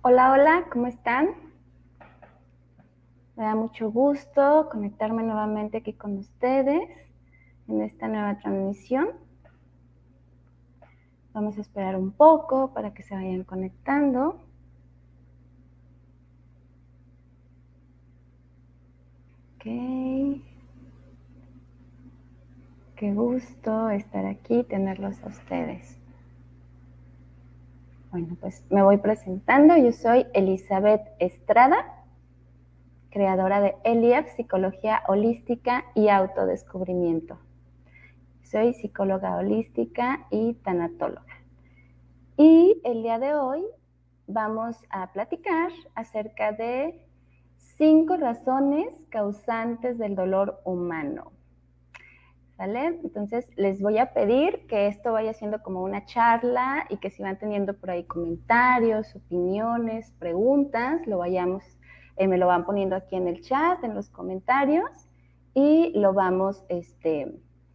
Hola, hola, ¿cómo están? Me da mucho gusto conectarme nuevamente aquí con ustedes en esta nueva transmisión. Vamos a esperar un poco para que se vayan conectando. Ok. Qué gusto estar aquí, tenerlos a ustedes. Bueno, pues me voy presentando. Yo soy Elizabeth Estrada, creadora de Eliab, Psicología Holística y Autodescubrimiento. Soy psicóloga holística y tanatóloga. Y el día de hoy vamos a platicar acerca de cinco razones causantes del dolor humano. ¿Sale? Entonces les voy a pedir que esto vaya siendo como una charla y que si van teniendo por ahí comentarios, opiniones, preguntas, lo vayamos, eh, me lo van poniendo aquí en el chat, en los comentarios y lo vamos este,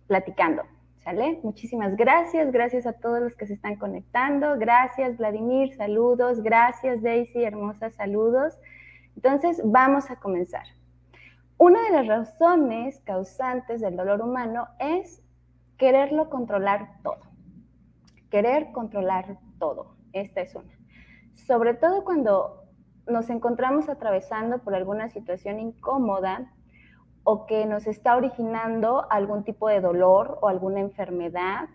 platicando. ¿Sale? Muchísimas gracias, gracias a todos los que se están conectando. Gracias, Vladimir, saludos. Gracias, Daisy, hermosas saludos. Entonces, vamos a comenzar. Una de las razones causantes del dolor humano es quererlo controlar todo. Querer controlar todo. Esta es una. Sobre todo cuando nos encontramos atravesando por alguna situación incómoda o que nos está originando algún tipo de dolor o alguna enfermedad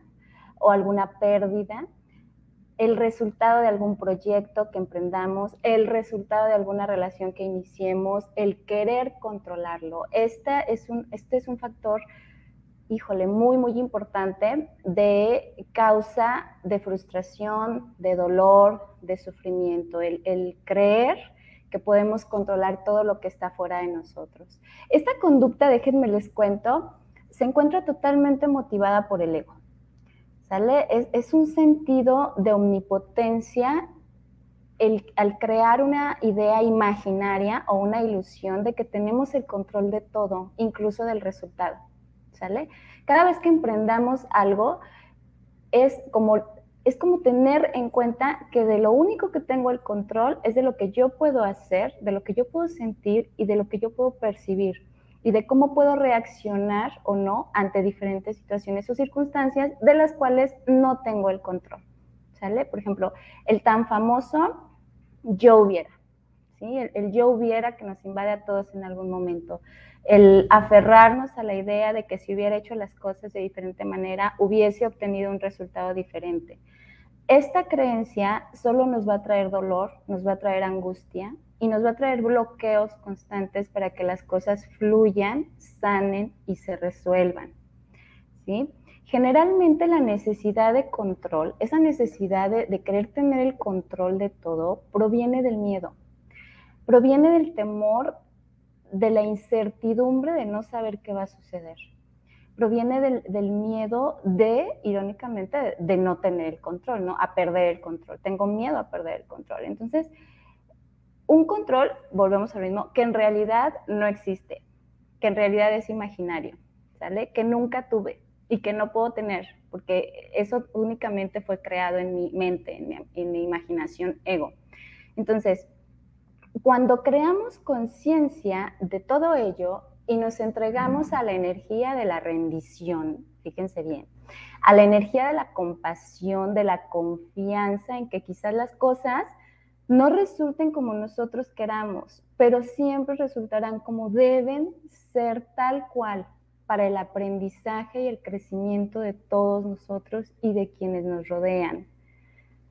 o alguna pérdida el resultado de algún proyecto que emprendamos, el resultado de alguna relación que iniciemos, el querer controlarlo. Este es un, este es un factor, híjole, muy, muy importante de causa de frustración, de dolor, de sufrimiento, el, el creer que podemos controlar todo lo que está fuera de nosotros. Esta conducta, déjenme les cuento, se encuentra totalmente motivada por el ego. ¿Sale? Es, un sentido de omnipotencia el, al crear una idea imaginaria o una ilusión de que tenemos el control de todo, incluso del resultado, ¿sale? Cada vez que emprendamos algo, es como, es como tener en cuenta que de lo único que tengo el control es de lo que yo puedo hacer, de lo que yo puedo sentir y de lo que yo puedo percibir y de cómo puedo reaccionar o no ante diferentes situaciones o circunstancias de las cuales no tengo el control. ¿Sale? Por ejemplo, el tan famoso yo hubiera, ¿sí? El, yo hubiera que nos invade a todos en algún momento. El aferrarnos a la idea de que si hubiera hecho las cosas de diferente manera, hubiese obtenido un resultado diferente. Esta creencia solo nos va a traer dolor, nos va a traer angustia, y nos va a traer bloqueos constantes para que las cosas fluyan, sanen y se resuelvan. ¿sí? Generalmente la necesidad de control, esa necesidad de, de querer tener el control de todo, proviene del miedo, proviene del temor, de la incertidumbre de no saber qué va a suceder proviene del, del, miedo de, irónicamente, de, no tener el control, ¿no? A perder el control. Tengo miedo a perder el control. Entonces, un control, volvemos al mismo, que en realidad no existe, que en realidad es imaginario, ¿sale? Que nunca tuve y que no puedo tener, porque eso únicamente fue creado en mi mente, en mi, en mi imaginación ego. Entonces, cuando creamos conciencia de todo ello y nos entregamos a la energía de la rendición, fíjense bien, a la energía de la compasión, de la confianza en que quizás las cosas no resulten como nosotros queramos, pero siempre resultarán como deben ser tal cual para el aprendizaje y el crecimiento de todos nosotros y de quienes nos rodean.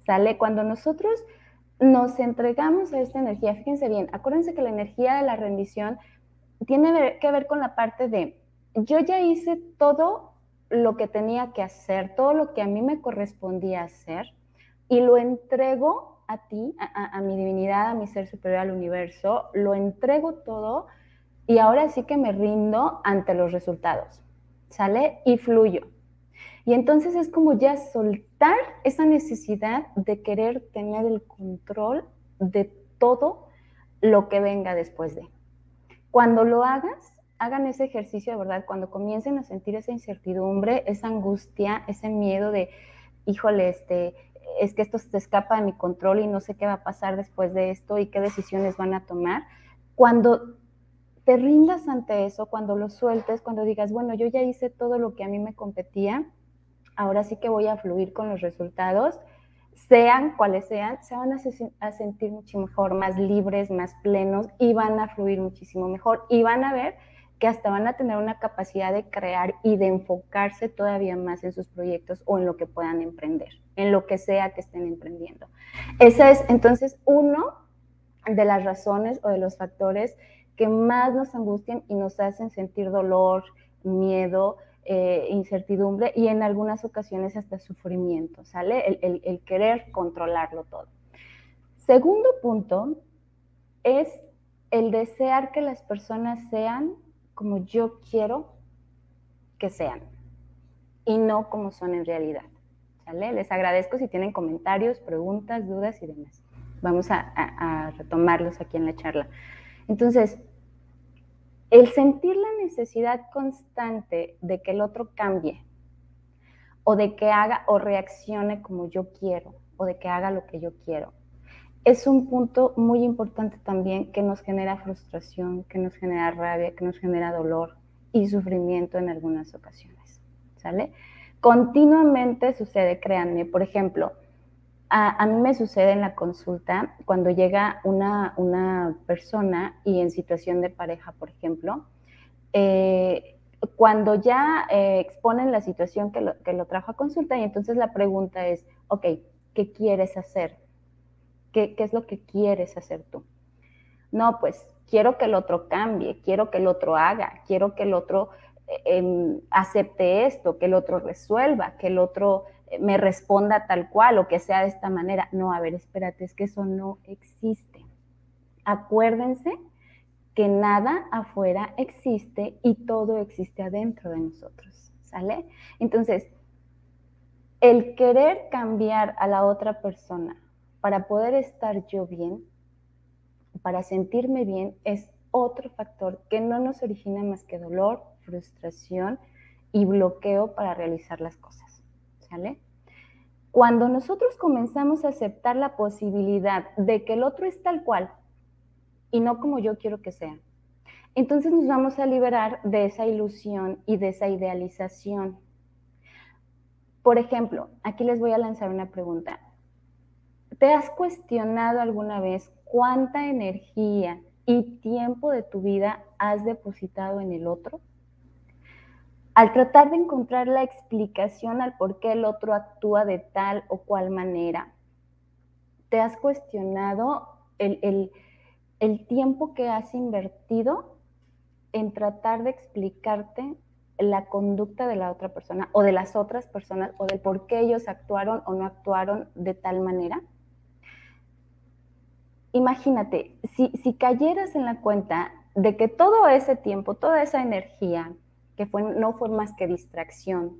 ¿Sale? Cuando nosotros nos entregamos a esta energía, fíjense bien, acuérdense que la energía de la rendición tiene que ver con la parte de, yo ya hice todo lo que tenía que hacer, todo lo que a mí me correspondía hacer, y lo entrego a ti, a, mi divinidad, a mi ser superior al universo, lo entrego todo y ahora sí que me rindo ante los resultados, ¿sale? Y fluyo. Y entonces es como ya soltar esa necesidad de querer tener el control de todo lo que venga después de. Cuando lo hagas, hagan ese ejercicio de verdad, cuando comiencen a sentir esa incertidumbre, esa angustia, ese miedo de, híjole, este, es que esto se escapa de mi control y no sé qué va a pasar después de esto y qué decisiones van a tomar. Cuando te rindas ante eso, cuando lo sueltes, cuando digas, bueno, yo ya hice todo lo que a mí me competía, ahora sí que voy a fluir con los resultados, sean cuales sean, se van a, sentir mucho mejor, más libres, más plenos y van a fluir muchísimo mejor y van a ver que hasta van a tener una capacidad de crear y de enfocarse todavía más en sus proyectos o en lo que puedan emprender, en lo que sea que estén emprendiendo. Esa es entonces uno de las razones o de los factores que más nos angustian y nos hacen sentir dolor, miedo, eh, incertidumbre y en algunas ocasiones hasta sufrimiento, ¿sale? el querer controlarlo todo. Segundo punto es el desear que las personas sean como yo quiero que sean y no como son en realidad. Les agradezco si tienen comentarios, preguntas, dudas y demás. Vamos a, retomarlos aquí en la charla. Entonces, el sentir la necesidad constante de que el otro cambie o de que haga o reaccione como yo quiero o de que haga lo que yo quiero es un punto muy importante también que nos genera frustración, que nos genera rabia, que nos genera dolor y sufrimiento en algunas ocasiones, ¿sale? Continuamente sucede, créanme, por ejemplo, a, mí me sucede en la consulta cuando llega una, una persona y en situación de pareja, por ejemplo, eh, cuando ya eh, exponen la situación que lo, que lo trajo a consulta y entonces la pregunta es, ok, ¿qué quieres hacer? ¿Qué, es lo que quieres hacer tú? No, pues quiero que el otro cambie, quiero que el otro haga, quiero que el otro em, acepte esto, que el otro resuelva, que el otro eh, me responda tal cual o que sea de esta manera. No, a ver, espérate, es que eso no existe. Acuérdense que nada afuera existe y todo existe adentro de nosotros, ¿sale? Entonces, el querer cambiar a la otra persona para poder estar yo bien, para sentirme bien, es otro factor que no nos origina más que dolor, frustración y bloqueo para realizar las cosas. ¿Sale? Cuando nosotros comenzamos a aceptar la posibilidad de que el otro es tal cual y no como yo quiero que sea, entonces nos vamos a liberar de esa ilusión y de esa idealización. Por ejemplo, aquí les voy a lanzar una pregunta. ¿Te has cuestionado alguna vez cuánta energía y tiempo de tu vida has depositado en el otro? Al tratar de encontrar la explicación al por qué el otro actúa de tal o cual manera, ¿te has cuestionado el, el tiempo que has invertido en tratar de explicarte la conducta de la otra persona o de las otras personas o del por qué ellos actuaron o no actuaron de tal manera? Imagínate, si, cayeras en la cuenta de que todo ese tiempo, toda esa energía, que fue, no fue más que distracción,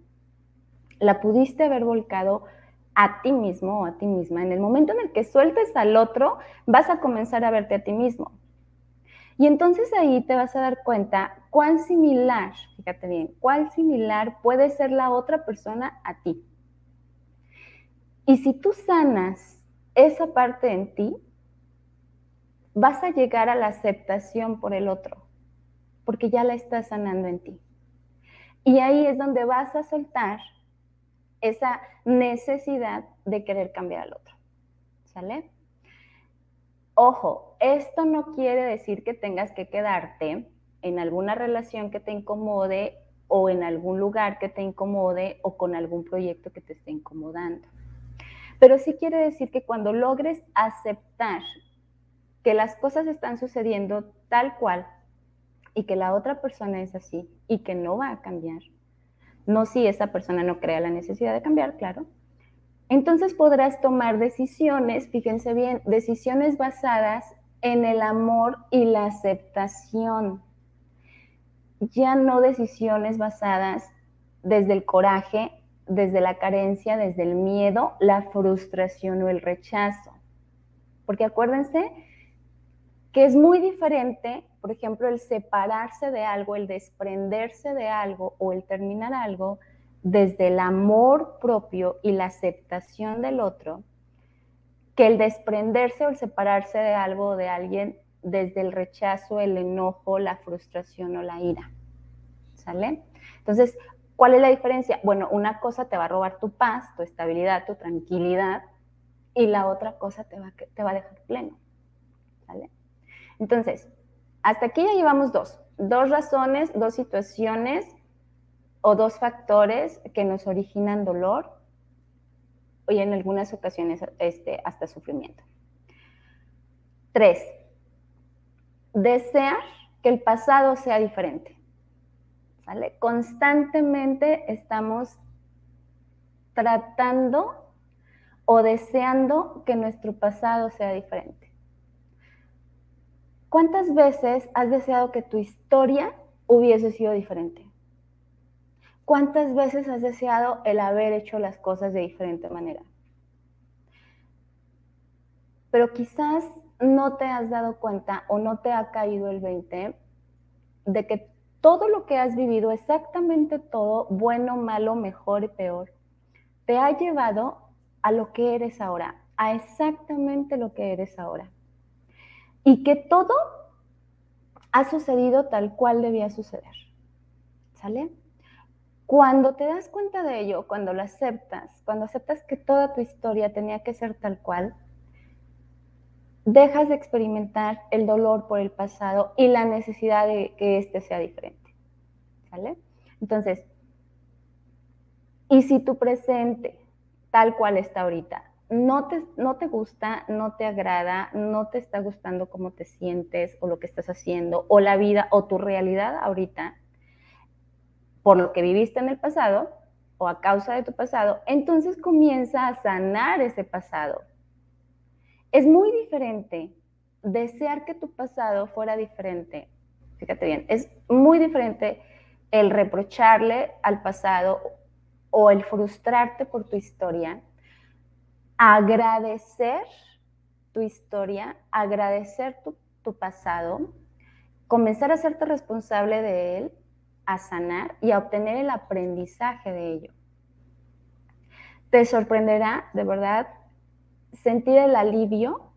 la pudiste haber volcado a ti mismo o a ti misma. En el momento en el que sueltes al otro, vas a comenzar a verte a ti mismo. Y entonces ahí te vas a dar cuenta cuán similar, fíjate bien, cuán similar puede ser la otra persona a ti. Y si tú sanas esa parte en ti, vas a llegar a la aceptación por el otro, porque ya la estás sanando en ti. Y ahí es donde vas a soltar esa necesidad de querer cambiar al otro. ¿Sale? Ojo, esto no quiere decir que tengas que quedarte en alguna relación que te incomode o en algún lugar que te incomode o con algún proyecto que te esté incomodando. Pero sí quiere decir que cuando logres aceptar que las cosas están sucediendo tal cual y que la otra persona es así y que no va a cambiar. No si esa persona no crea la necesidad de cambiar, claro. Entonces podrás tomar decisiones, fíjense bien, decisiones basadas en el amor y la aceptación. Ya no decisiones basadas desde el coraje, desde la carencia, desde el miedo, la frustración o el rechazo. Porque acuérdense que es muy diferente, por ejemplo, el separarse de algo, el desprenderse de algo o el terminar algo, desde el amor propio y la aceptación del otro que el desprenderse o el separarse de algo o de alguien desde el rechazo, el enojo, la frustración o la ira. ¿Sale? Entonces, ¿cuál es la diferencia? Bueno, una cosa te va a robar tu paz, tu estabilidad, tu tranquilidad, y la otra cosa te va, te va a dejar pleno. ¿Sale? Entonces, hasta aquí ya llevamos dos. Dos razones, dos situaciones o dos factores que nos originan dolor y en algunas ocasiones este, hasta sufrimiento. Tres, desear que el pasado sea diferente. ¿Sale? Constantemente estamos tratando o deseando que nuestro pasado sea diferente. ¿Cuántas veces has deseado que tu historia hubiese sido diferente? ¿Cuántas veces has deseado el haber hecho las cosas de diferente manera? Pero quizás no te has dado cuenta o no te ha caído el 20 de que todo lo que has vivido, exactamente todo, bueno, malo, mejor y peor, te ha llevado a lo que eres ahora, a exactamente lo que eres ahora. Y que todo ha sucedido tal cual debía suceder. ¿Sale? Cuando te das cuenta de ello, cuando lo aceptas, cuando aceptas que toda tu historia tenía que ser tal cual, dejas de experimentar el dolor por el pasado y la necesidad de que éste sea diferente. ¿Sale? Entonces, y si tu presente, tal cual está ahorita, no te, no te gusta, no te agrada, no te está gustando cómo te sientes o lo que estás haciendo, o la vida o tu realidad ahorita, por lo que viviste en el pasado o a causa de tu pasado, entonces comienza a sanar ese pasado. Es muy diferente desear que tu pasado fuera diferente. Fíjate bien, es muy diferente el reprocharle al pasado o el frustrarte por tu historia, agradecer tu historia, agradecer tu, tu pasado, comenzar a hacerte responsable de él a sanar y a obtener el aprendizaje de ello. Te sorprenderá, de verdad, sentir el alivio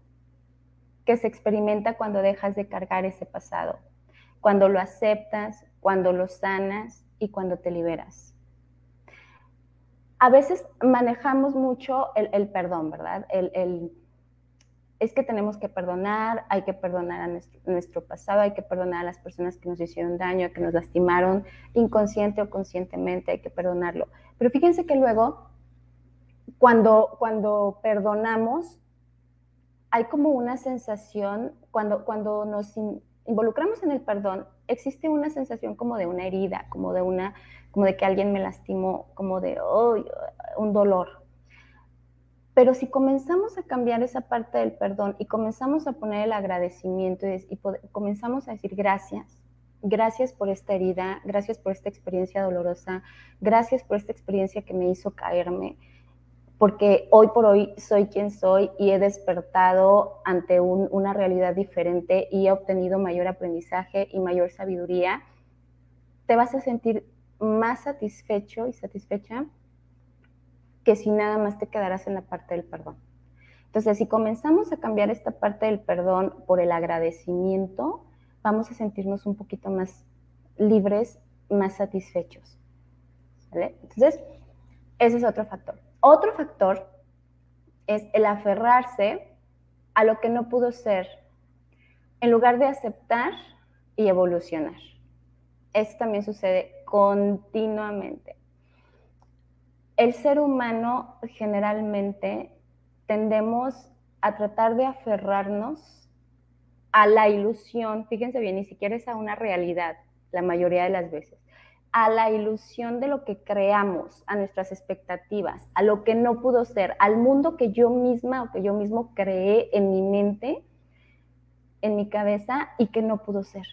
que se experimenta cuando dejas de cargar ese pasado, cuando lo aceptas, cuando lo sanas y cuando te liberas. A veces manejamos mucho el, perdón, ¿verdad? es que tenemos que perdonar, hay que perdonar a nuestro, pasado, hay que perdonar a las personas que nos hicieron daño, que nos lastimaron, inconsciente o conscientemente, hay que perdonarlo. Pero fíjense que luego, cuando, cuando perdonamos, hay como una sensación, cuando, cuando nos involucramos en el perdón, existe una sensación como de una herida, como de, una, como de que alguien me lastimó, como de un dolor. Pero si comenzamos a cambiar esa parte del perdón y comenzamos a poner el agradecimiento y, comenzamos a decir gracias, gracias por esta herida, gracias por esta experiencia dolorosa, gracias por esta experiencia que me hizo caerme, porque hoy por hoy soy quien soy y he despertado ante una realidad diferente y he obtenido mayor aprendizaje y mayor sabiduría, te vas a sentir más satisfecho y satisfecha que si nada más te quedarás en la parte del perdón. Entonces, si comenzamos a cambiar esta parte del perdón por el agradecimiento, vamos a sentirnos un poquito más libres, más satisfechos. Entonces, ese es otro factor. Otro factor es el aferrarse a lo que no pudo ser en lugar de aceptar y evolucionar. Esto también sucede continuamente. El ser humano generalmente tendemos a tratar de aferrarnos a la ilusión, fíjense bien, ni siquiera es a una realidad la mayoría de las veces, a la ilusión de lo que creamos, a nuestras expectativas, a lo que no pudo ser, al mundo que yo misma o que yo mismo creé en mi mente, en mi cabeza y que no pudo ser.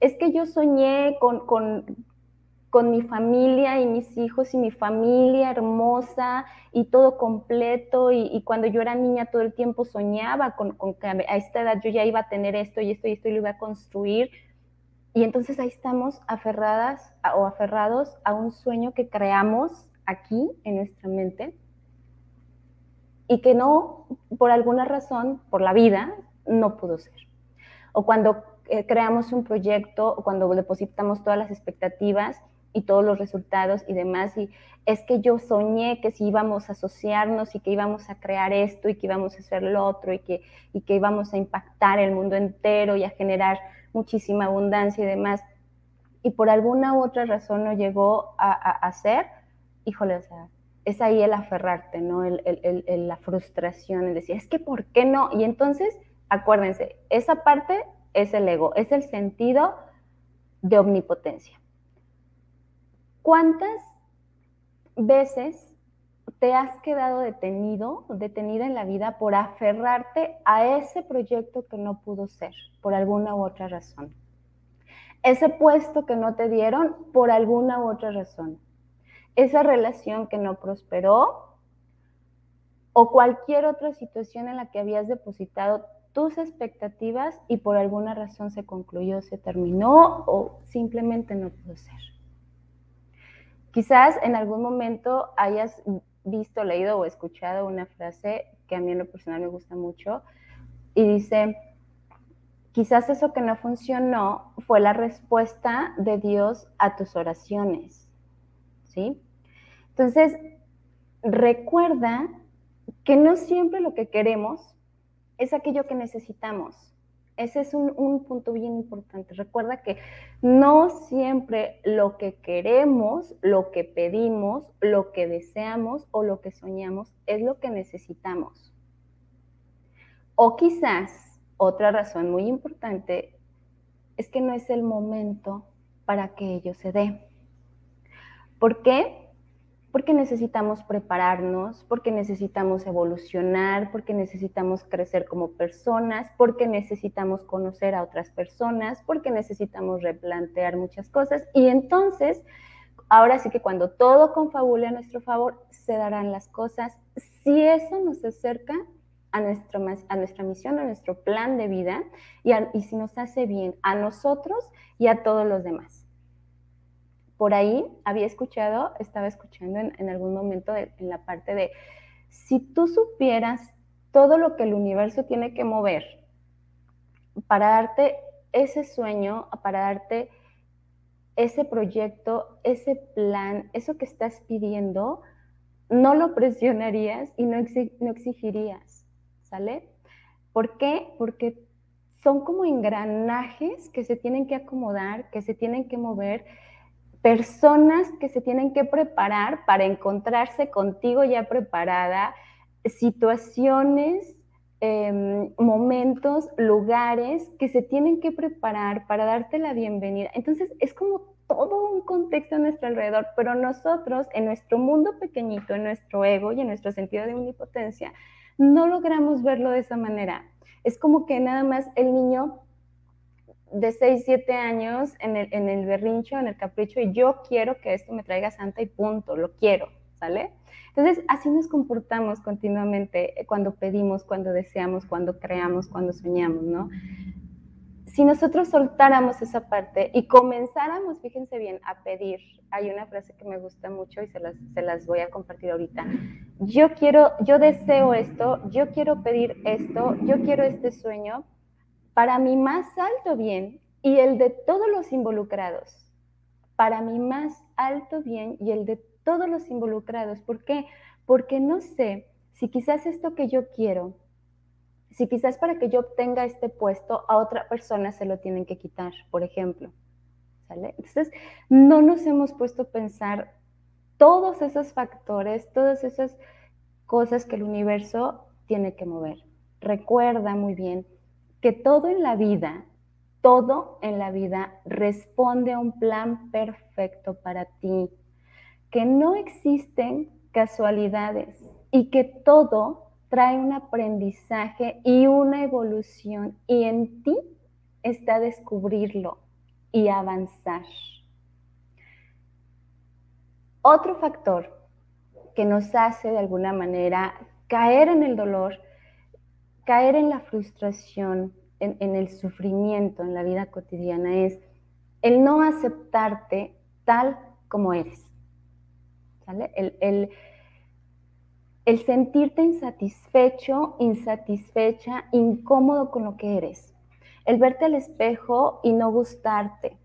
Es que yo soñé con, con con mi familia y mis hijos y mi familia hermosa y todo completo. Y, cuando yo era niña todo el tiempo soñaba con, que a esta edad yo ya iba a tener esto y esto y esto y lo iba a construir. Y entonces ahí estamos aferradas o aferrados a un sueño que creamos aquí en nuestra mente y que no, por alguna razón, por la vida, no pudo ser. O cuando eh, creamos un proyecto, o cuando depositamos todas las expectativas y todos los resultados y demás, y es que yo soñé que si íbamos a asociarnos y que íbamos a crear esto y que íbamos a hacer lo otro y que, y que íbamos a impactar el mundo entero y a generar muchísima abundancia y demás, y por alguna u otra razón no llegó a, ser, híjole, o sea, es ahí el aferrarte, ¿no? El, la frustración, el decir, es que ¿por qué no? Y entonces, acuérdense, esa parte es el ego, es el sentido de omnipotencia. ¿Cuántas veces te has quedado detenido, detenida en la vida por aferrarte a ese proyecto que no pudo ser por alguna u otra razón? Ese puesto que no te dieron por alguna u otra razón. Esa relación que no prosperó o cualquier otra situación en la que habías depositado tus expectativas y por alguna razón se concluyó, se terminó o simplemente no pudo ser. Quizás en algún momento hayas visto, leído o escuchado una frase que a mí en lo personal me gusta mucho y dice, quizás eso que no funcionó fue la respuesta de Dios a tus oraciones, ¿sí? Entonces, recuerda que no siempre lo que queremos es aquello que necesitamos. Ese es un, punto bien importante. Recuerda que no siempre lo que queremos, lo que pedimos, lo que deseamos o lo que soñamos es lo que necesitamos. O quizás otra razón muy importante es que no es el momento para que ello se dé. ¿Por qué? Porque necesitamos prepararnos, porque necesitamos evolucionar, porque necesitamos crecer como personas, porque necesitamos conocer a otras personas, porque necesitamos replantear muchas cosas. Y entonces, ahora sí que cuando todo confabule a nuestro favor, se darán las cosas. Si eso nos acerca a nuestra, a nuestra misión, a nuestro plan de vida, y, y si nos hace bien a nosotros y a todos los demás por ahí había escuchado, estaba escuchando en, algún momento en la parte de, si tú supieras todo lo que el universo tiene que mover para darte ese sueño, para darte ese proyecto, ese plan, eso que estás pidiendo, no lo presionarías y no, no exigirías, ¿sale? ¿Por qué? Porque son como engranajes que se tienen que acomodar, que se tienen que mover personas que se tienen que preparar para encontrarse contigo ya preparada, situaciones, em, momentos, lugares que se tienen que preparar para darte la bienvenida. Entonces es como todo un contexto a nuestro alrededor, pero nosotros en nuestro mundo pequeñito, en nuestro ego y en nuestro sentido de omnipotencia, no logramos verlo de esa manera. Es como que nada más el niño de 6, 7 años en el, en el berrincho, en el capricho, y yo quiero que esto me traiga santa y punto, lo quiero, ¿sale? Entonces, así nos comportamos continuamente cuando pedimos, cuando deseamos, cuando creamos, cuando soñamos, ¿no? Si nosotros soltáramos esa parte y comenzáramos, fíjense bien, a pedir, hay una frase que me gusta mucho y se las, se las voy a compartir ahorita. Yo quiero, yo deseo esto, yo quiero pedir esto, yo quiero este sueño, para mi más alto bien y el de todos los involucrados. Para mi más alto bien y el de todos los involucrados. ¿Por qué? Porque no sé si quizás esto que yo quiero, si quizás para que yo obtenga este puesto, a otra persona se lo tienen que quitar, por ejemplo. Entonces, no nos hemos puesto a pensar todos esos factores, todas esas cosas que el universo tiene que mover. Recuerda muy bien que todo en la vida, todo en la vida responde a un plan perfecto para ti, que no existen casualidades y que todo trae un aprendizaje y una evolución y en ti está descubrirlo y avanzar. Otro factor que nos hace de alguna manera caer en el dolor caer en la frustración, en, el sufrimiento en la vida cotidiana es el no aceptarte tal como eres. ¿Sale? El, el sentirte insatisfecho, insatisfecha, incómodo con lo que eres. El verte al espejo y no gustarte.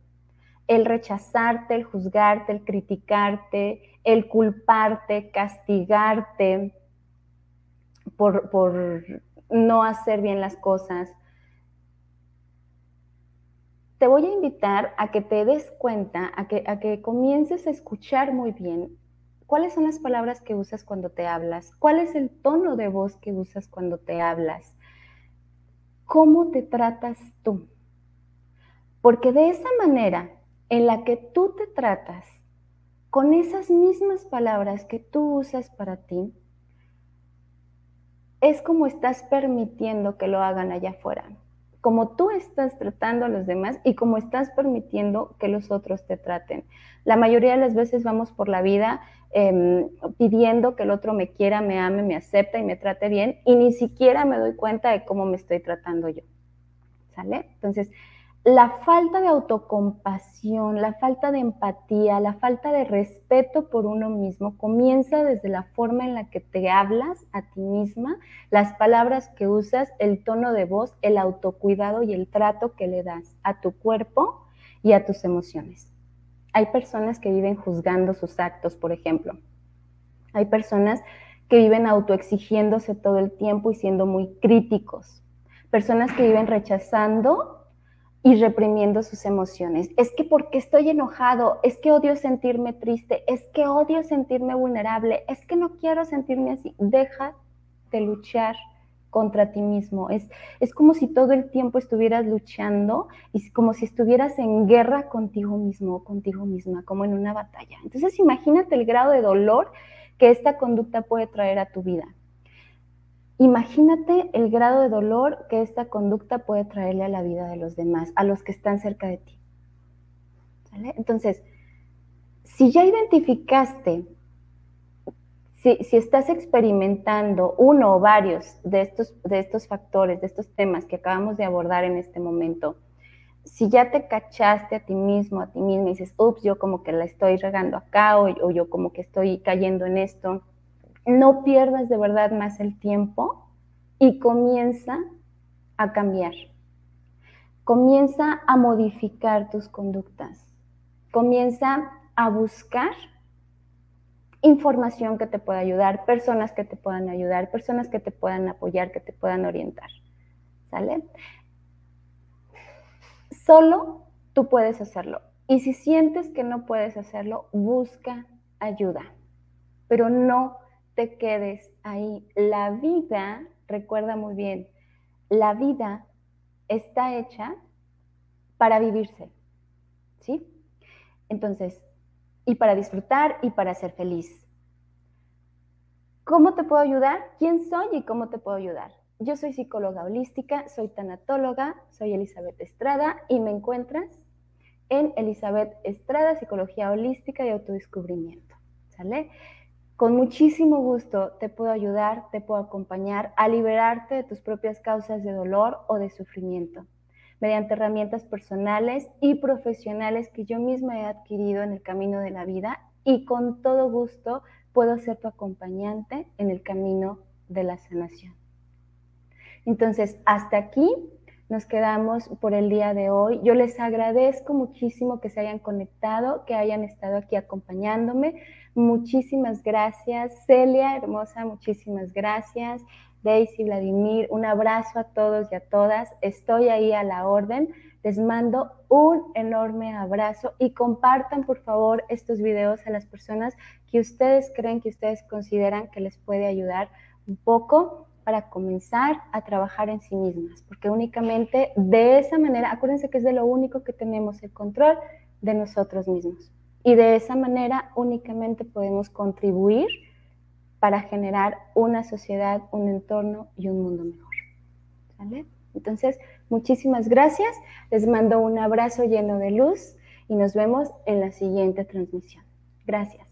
El rechazarte, el juzgarte, el criticarte, el culparte, castigarte por, por no hacer bien las cosas. Te voy a invitar a que te des cuenta, a que, a que comiences a escuchar muy bien cuáles son las palabras que usas cuando te hablas, cuál es el tono de voz que usas cuando te hablas, cómo te tratas tú. Porque de esa manera en la que tú te tratas, con esas mismas palabras que tú usas para ti, es como estás permitiendo que lo hagan allá afuera, como tú estás tratando a los demás y como estás permitiendo que los otros te traten. La mayoría de las veces vamos por la vida em, pidiendo que el otro me quiera, me ame, me acepte y me trate bien y ni siquiera me doy cuenta de cómo me estoy tratando yo. ¿Sale? Entonces, la falta de autocompasión, la falta de empatía, la falta de respeto por uno mismo comienza desde la forma en la que te hablas a ti misma, las palabras que usas, el tono de voz, el autocuidado y el trato que le das a tu cuerpo y a tus emociones. Hay personas que viven juzgando sus actos, por ejemplo. Hay personas que viven autoexigiéndose todo el tiempo y siendo muy críticos. Personas que viven rechazando y reprimiendo sus emociones. Es que porque estoy enojado, es que odio sentirme triste, es que odio sentirme vulnerable, es que no quiero sentirme así. Deja de luchar contra ti mismo. Es, es como si todo el tiempo estuvieras luchando y como si estuvieras en guerra contigo mismo, contigo misma, como en una batalla. Entonces imagínate el grado de dolor que esta conducta puede traer a tu vida. Imagínate el grado de dolor que esta conducta puede traerle a la vida de los demás, a los que están cerca de ti. Entonces, si ya identificaste, si, estás experimentando uno o varios de estos, de estos factores, de estos temas que acabamos de abordar en este momento, si ya te cachaste a ti mismo, a ti mismo y dices, ups, yo como que la estoy regando acá o yo como que estoy cayendo en esto, no pierdas de verdad más el tiempo y comienza a cambiar. Comienza a modificar tus conductas. Comienza a buscar información que te pueda ayudar, personas que te puedan ayudar, personas que te puedan apoyar, que te puedan orientar. ¿Sale? Solo tú puedes hacerlo. Y si sientes que no puedes hacerlo, busca ayuda. Pero no te quedes ahí. La vida, recuerda muy bien, la vida está hecha para vivirse, ¿sí? Entonces, y para disfrutar y para ser feliz. ¿Cómo te puedo ayudar? ¿Quién soy y cómo te puedo ayudar? Yo soy psicóloga holística, soy tanatóloga, soy Elizabeth Estrada y me encuentras en Elizabeth Estrada, Psicología Holística y Autodescubrimiento. ¿Sale? Con muchísimo gusto te puedo ayudar, te puedo acompañar a liberarte de tus propias causas de dolor o de sufrimiento, mediante herramientas personales y profesionales que yo misma he adquirido en el camino de la vida y con todo gusto puedo ser tu acompañante en el camino de la sanación. Entonces, hasta aquí nos quedamos por el día de hoy. Yo les agradezco muchísimo que se hayan conectado, que hayan estado aquí acompañándome. Muchísimas gracias. Celia, hermosa, muchísimas gracias. Daisy, Vladimir, un abrazo a todos y a todas. Estoy ahí a la orden. Les mando un enorme abrazo y compartan por favor estos videos a las personas que ustedes creen, que ustedes consideran que les puede ayudar un poco para comenzar a trabajar en sí mismas, porque únicamente de esa manera, acuérdense que es de lo único que tenemos el control de nosotros mismos. Y de esa manera únicamente podemos contribuir para generar una sociedad, un entorno y un mundo mejor. Entonces, muchísimas gracias. Les mando un abrazo lleno de luz y nos vemos en la siguiente transmisión. Gracias.